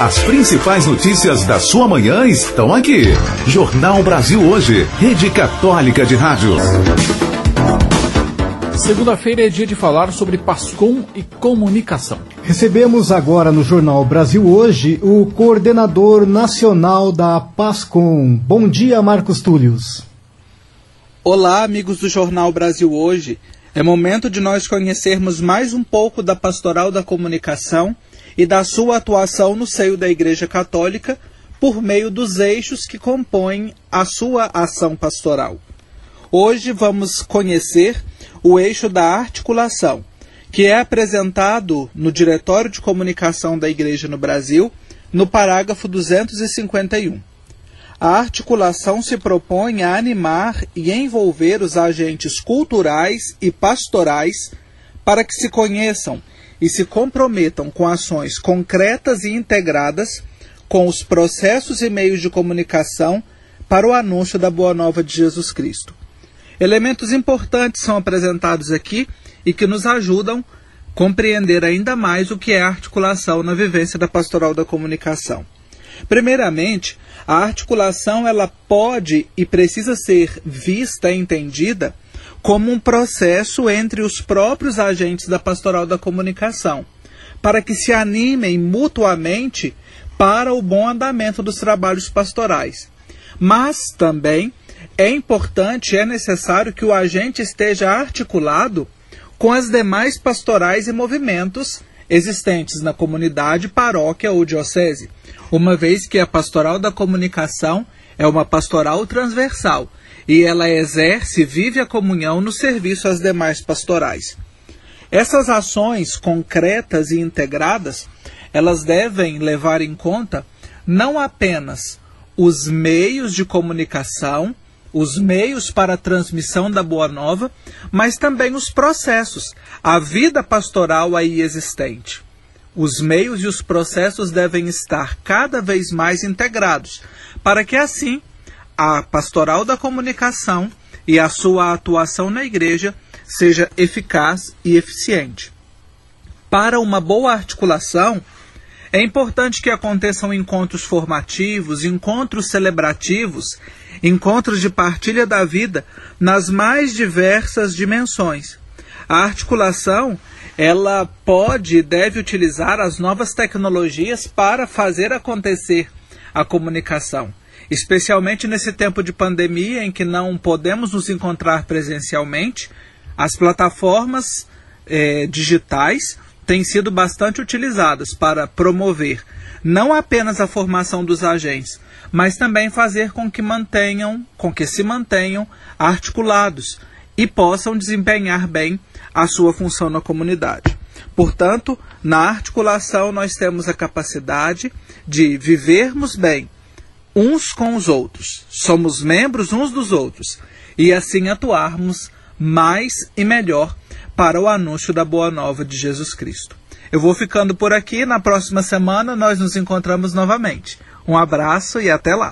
As principais notícias da sua manhã estão aqui. Jornal Brasil Hoje, Rede Católica de Rádio. Segunda-feira é dia de falar sobre PASCOM e comunicação. Recebemos agora no Jornal Brasil Hoje o coordenador nacional da PASCOM. Bom dia, Marcos Túlios. Olá, amigos do Jornal Brasil Hoje. É momento de nós conhecermos mais um pouco da Pastoral da Comunicação e da sua atuação no seio da Igreja Católica por meio dos eixos que compõem a sua ação pastoral. Hoje vamos conhecer o eixo da articulação, que é apresentado no Diretório de Comunicação da Igreja no Brasil, no parágrafo 251. A articulação se propõe a animar e envolver os agentes culturais e pastorais para que se conheçam e se comprometam com ações concretas e integradas com os processos e meios de comunicação para o anúncio da Boa Nova de Jesus Cristo. Elementos importantes são apresentados aqui e que nos ajudam a compreender ainda mais o que é articulação na vivência da pastoral da comunicação. Primeiramente, a articulação ela pode e precisa ser vista e entendida como um processo entre os próprios agentes da pastoral da comunicação, para que se animem mutuamente para o bom andamento dos trabalhos pastorais. Mas também é importante, é necessário que o agente esteja articulado com as demais pastorais e movimentos existentes na comunidade, paróquia ou diocese, uma vez que a pastoral da comunicação é uma pastoral transversal e ela exerce e vive a comunhão no serviço às demais pastorais. Essas ações concretas e integradas, elas devem levar em conta não apenas os meios de comunicação, os meios para a transmissão da boa nova, mas também os processos, a vida pastoral aí existente. Os meios e os processos devem estar cada vez mais integrados, para que assim a pastoral da comunicação e a sua atuação na igreja seja eficaz e eficiente. Para uma boa articulação, é importante que aconteçam encontros formativos, encontros celebrativos, encontros de partilha da vida nas mais diversas dimensões. A articulação, ela pode e deve utilizar as novas tecnologias para fazer acontecer a comunicação. Especialmente nesse tempo de pandemia em que não podemos nos encontrar presencialmente, as plataformas eh, digitais têm sido bastante utilizadas para promover não apenas a formação dos agentes, mas também fazer com que mantenham, com que se mantenham articulados e possam desempenhar bem a sua função na comunidade. Portanto, na articulação nós temos a capacidade de vivermos bem uns com os outros, somos membros uns dos outros e assim atuarmos mais e melhor para o anúncio da boa nova de Jesus Cristo. Eu vou ficando por aqui, na próxima semana nós nos encontramos novamente. Um abraço e até lá.